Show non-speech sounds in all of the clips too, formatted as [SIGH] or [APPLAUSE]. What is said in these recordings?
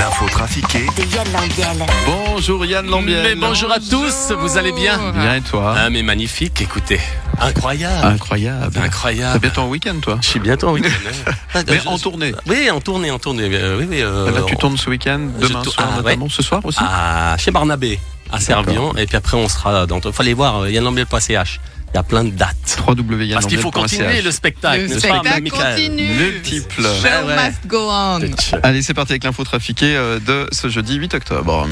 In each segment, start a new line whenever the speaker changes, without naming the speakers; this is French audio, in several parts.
L'info trafiquée
De Yann Lambiel.
Bonjour Yann Lambiel.
Mais bonjour à tous, vous allez bien
Bien et toi
Ah mais magnifique, écoutez. Incroyable.
Incroyable. T'as
Incroyable.
bientôt en week-end toi
Je suis bientôt en week-end. [LAUGHS]
Mais
Je-
en tournée.
Oui, en tournée, en tournée. euh, Oui, oui, euh,
Là tu tournes ce week-end, demain soir
ah,
notamment, ce soir aussi
à, chez Barnabé, à Servion. Et puis après, on sera dans. Il fallait voir euh, yannlambiel.ch. Il y a plein de dates. Parce qu'il faut continuer le spectacle,
Le spectacle continue.
Multiple.
Show
Ouais, ouais.
must go on.
Allez, c'est parti avec l'info trafiquée euh, de ce jeudi 8 octobre.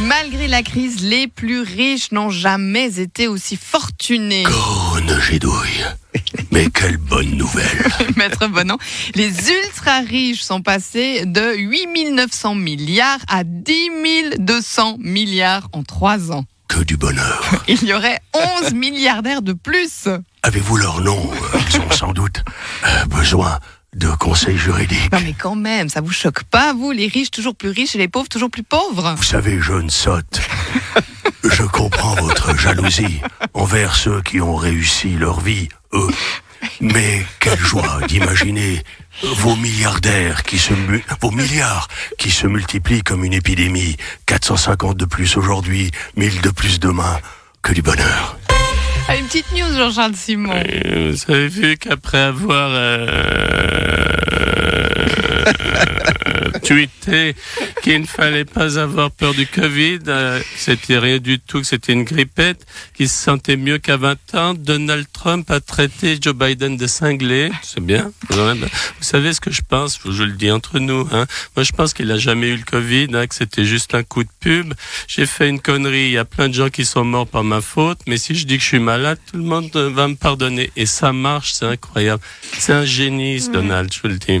Malgré la crise, les plus riches n'ont jamais été aussi fortunés.
Cône Gédouille. Mais quelle bonne nouvelle. [LAUGHS]
Maître Bonan, les ultra riches sont passés de 8 900 milliards à 10 200 milliards en trois ans. [LAUGHS]
Que du bonheur.
Il y aurait 11 milliardaires de plus.
Avez-vous leur nom? Ils ont sans doute euh, besoin de conseils juridiques.
Non mais quand même, ça vous choque pas, vous, les riches toujours plus riches et les pauvres toujours plus pauvres?
Vous savez, jeune sotte, [LAUGHS] je comprends votre jalousie envers ceux qui ont réussi leur vie, eux. Mais quelle joie d'imaginer vos milliardaires qui se vos milliards qui se multiplient comme une épidémie. 450 de plus aujourd'hui, 1000 de plus demain. Que du bonheur.
Une petite news, Jean-Charles Simon.
Vous avez vu qu'après avoir euh, [LAUGHS] tweeté qu'il ne fallait pas avoir peur du Covid, euh, c'était rien du tout, que c'était une grippette, qu'il se sentait mieux qu'à 20 ans, Donald Trump a traité Joe Biden de cinglé. C'est bien. Vous savez ce que je pense? Je le dis entre nous. Hein. Moi, je pense qu'il a jamais eu le Covid, hein, que c'était juste un coup de pub. J'ai fait une connerie. Il y a plein de gens qui sont morts par ma faute. Mais si je dis que je suis malade, tout le monde euh, va me pardonner. Et ça marche, c'est incroyable. C'est un génie, ce Donald, je vous le dis.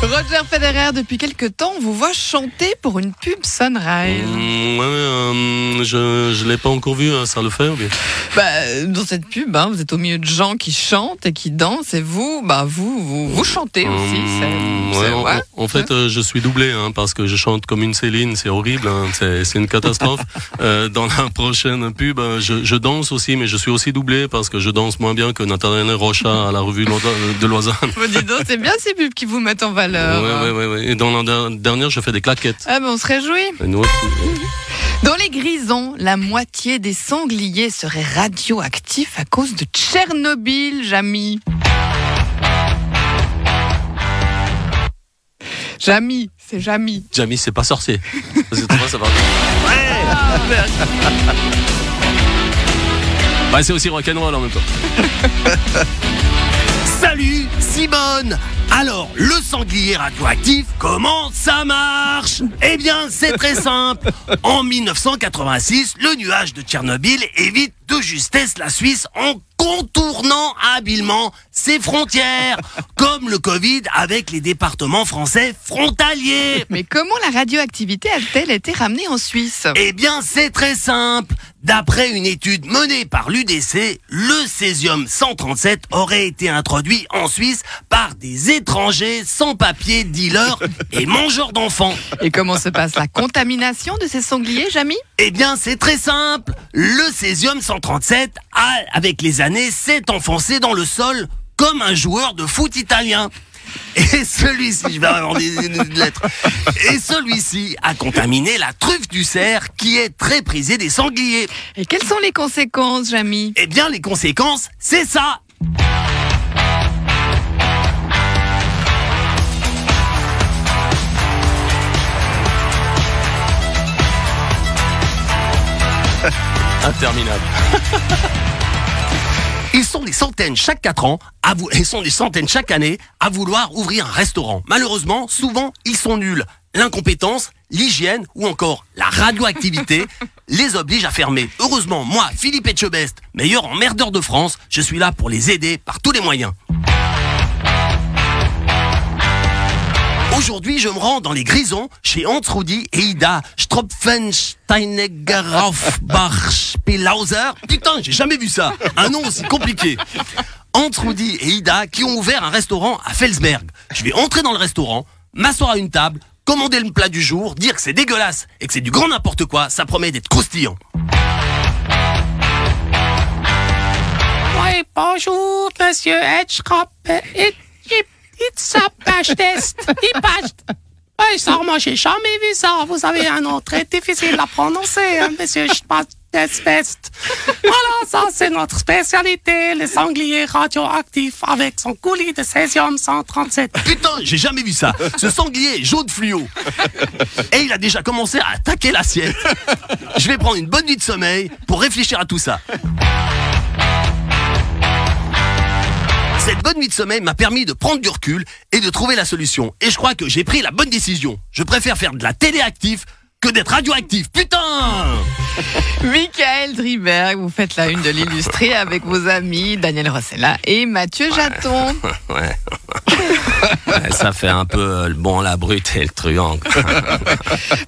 Roger Federer, depuis quelques temps, vous voit chanter pour une pub Sunrise.
Mmh, euh, je je l'ai pas encore vu, hein, ça le fait ou bien?
Bah, dans cette pub, hein, vous êtes au milieu de gens qui chantent et qui dansent, et vous, bah, vous, vous, vous chantez aussi. C'est-
ouais,
c'est-
en,
ouais.
en fait, euh, je suis doublé hein, parce que je chante comme une Céline, c'est horrible, c'est c'est une catastrophe. [LAUGHS] Euh, dans la prochaine pub, euh, je, je danse aussi, mais je suis aussi doublé parce que je danse moins bien que Nathanaël Rocha à la revue de Lausanne.
Vous dites donc, c'est bien ces pubs qui vous mettent en valeur.
Ouais, ouais, ouais. Et dans la der- dernière, je fais des claquettes.
Ah, ben, on se réjouit.
Et nous aussi.
Dans les grisons, la moitié des sangliers seraient radioactifs à cause de Tchernobyl, Jamy. Jamy, c'est Jamy.
Jamie, c'est pas sorcier. C'est toi, ça va. Ouais, c'est aussi rock'n'roll en même temps. [LAUGHS]
Salut Simone Alors, le sanglier radioactif, comment ça marche? Eh bien, c'est très [LAUGHS] simple. En 1986, le nuage de Tchernobyl évite de justesse la Suisse en contournant habilement ses frontières, [LAUGHS] comme le Covid avec les départements français frontaliers.
Mais comment la radioactivité a-t-elle été ramenée en Suisse?
Eh bien, c'est très simple. D'après une étude menée par l'UDC, le césium 137 aurait été introduit en Suisse par des étrangers sans papier, dealers [LAUGHS] et mangeurs d'enfants.
Et comment se passe la contamination de ces sangliers, Jamy?
Eh bien, c'est très simple. Le césium 137, a, avec les années, s'est enfoncé dans le sol comme un joueur de foot italien. Et celui-ci, je vais avoir des, des- des lettres. Et celui-ci a contaminé la truffe du cerf, qui est très prisée des sangliers.
Et quelles sont les conséquences, Jamy?
Eh bien, les conséquences, c'est ça.
Interminable. [LAUGHS]
Ils sont des centaines chaque 4 ans, à vou- ils sont des centaines chaque année à vouloir ouvrir un restaurant. Malheureusement, souvent, ils sont nuls. L'incompétence, l'hygiène ou encore la radioactivité [LAUGHS] les oblige à fermer. Heureusement, moi, Philippe Etchebest, meilleur emmerdeur de France, je suis là pour les aider par tous les moyens. Aujourd'hui, je me rends dans les Grisons chez Hans Rudi et Ida Stropfensteinegeraufbach-Spelauser. Putain, j'ai jamais vu ça. Un nom aussi compliqué. Hans Rudi et Ida qui ont ouvert un restaurant à Felsberg. Je vais entrer dans le restaurant, m'asseoir à une table, commander le plat du jour, dire que c'est dégueulasse et que c'est du grand n'importe quoi, ça promet d'être croustillant.
Oui, bonjour, monsieur Edgecrop. It, it, it's a page test. Il page. Oui, ça, moi, j'ai jamais vu ça. Vous avez un nom très difficile à prononcer, hein, monsieur Test. Voilà, ça, c'est notre spécialité, les sangliers radioactifs avec son coulis de césium 137.
Putain, j'ai jamais vu ça. Ce sanglier jaune fluo. Et il a déjà commencé à attaquer l'assiette. Je vais prendre une bonne nuit de sommeil pour réfléchir à tout ça. Cette bonne nuit de sommeil m'a permis de prendre du recul et de trouver la solution. Et je crois que j'ai pris la bonne décision. Je préfère faire de la téléactif que d'être radioactif. Putain [LAUGHS]
Michael Driberg, vous faites la une de l'illustré avec vos amis Daniel Rossella et Mathieu Jaton. [LAUGHS]
Ouais. Ouais, ça fait un peu euh, le bon, la brute et le truand. [LAUGHS]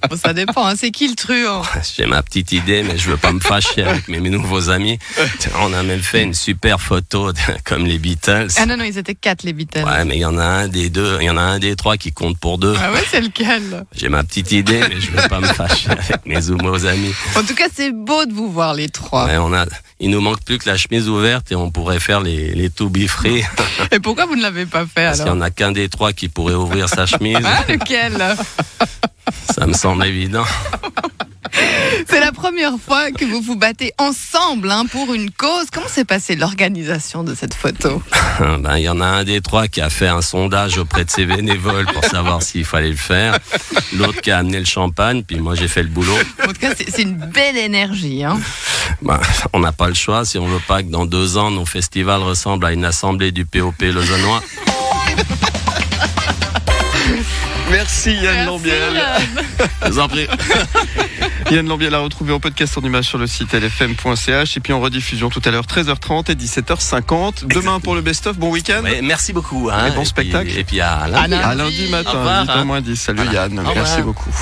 Bon, ça dépend, hein, c'est qui le truand? [LAUGHS]
J'ai ma petite idée, mais je veux pas me fâcher avec mes nouveaux amis. [LAUGHS] On a même fait une super photo de- comme les Beatles.
Ah non, non, ils étaient quatre les Beatles.
Ouais, mais il y en a un des deux, il y en a un des trois qui compte pour deux.
Ah ouais, c'est lequel?
J'ai ma petite idée, mais je veux pas me fâcher avec mes nouveaux amis.
En tout cas, c'est beau de vous voir les trois.
Ouais, on a, il nous manque plus que la chemise ouverte et on pourrait faire les, les to be free.
Et pourquoi vous ne l'avez pas fait
Parce qu'il
alors
y en a qu'un des trois qui pourrait ouvrir sa chemise.
Ah, lequel?
Ça me semble évident.
C'est la première fois que vous vous battez ensemble hein, pour une cause. Comment s'est passée l'organisation de cette photo [LAUGHS]
Ben, il y en a un des trois qui a fait un sondage auprès de ses bénévoles pour savoir s'il fallait le faire. L'autre qui a amené le champagne, puis moi j'ai fait le boulot.
En tout cas, c'est c'est une belle énergie. Hein.
Ben, on n'a pas le choix si on veut pas que dans deux ans nos festivals ressemblent à une assemblée du POP lausannois.
Merci Yann Lambiel.
Je vous en prie.
Yann Lambiel à retrouver en podcast en image sur le site lfm.ch et puis en rediffusion tout à l'heure 13h30 et 17h50. Demain pour le best-of, bon week-end.
Ouais, merci beaucoup. Hein.
Et bon
puis-
spectacle.
Et puis à lundi.
À lundi
Au
matin,
revoir,
8h
hein.
moins 10. Salut
Voilà.
Yann,
Au
merci beaucoup.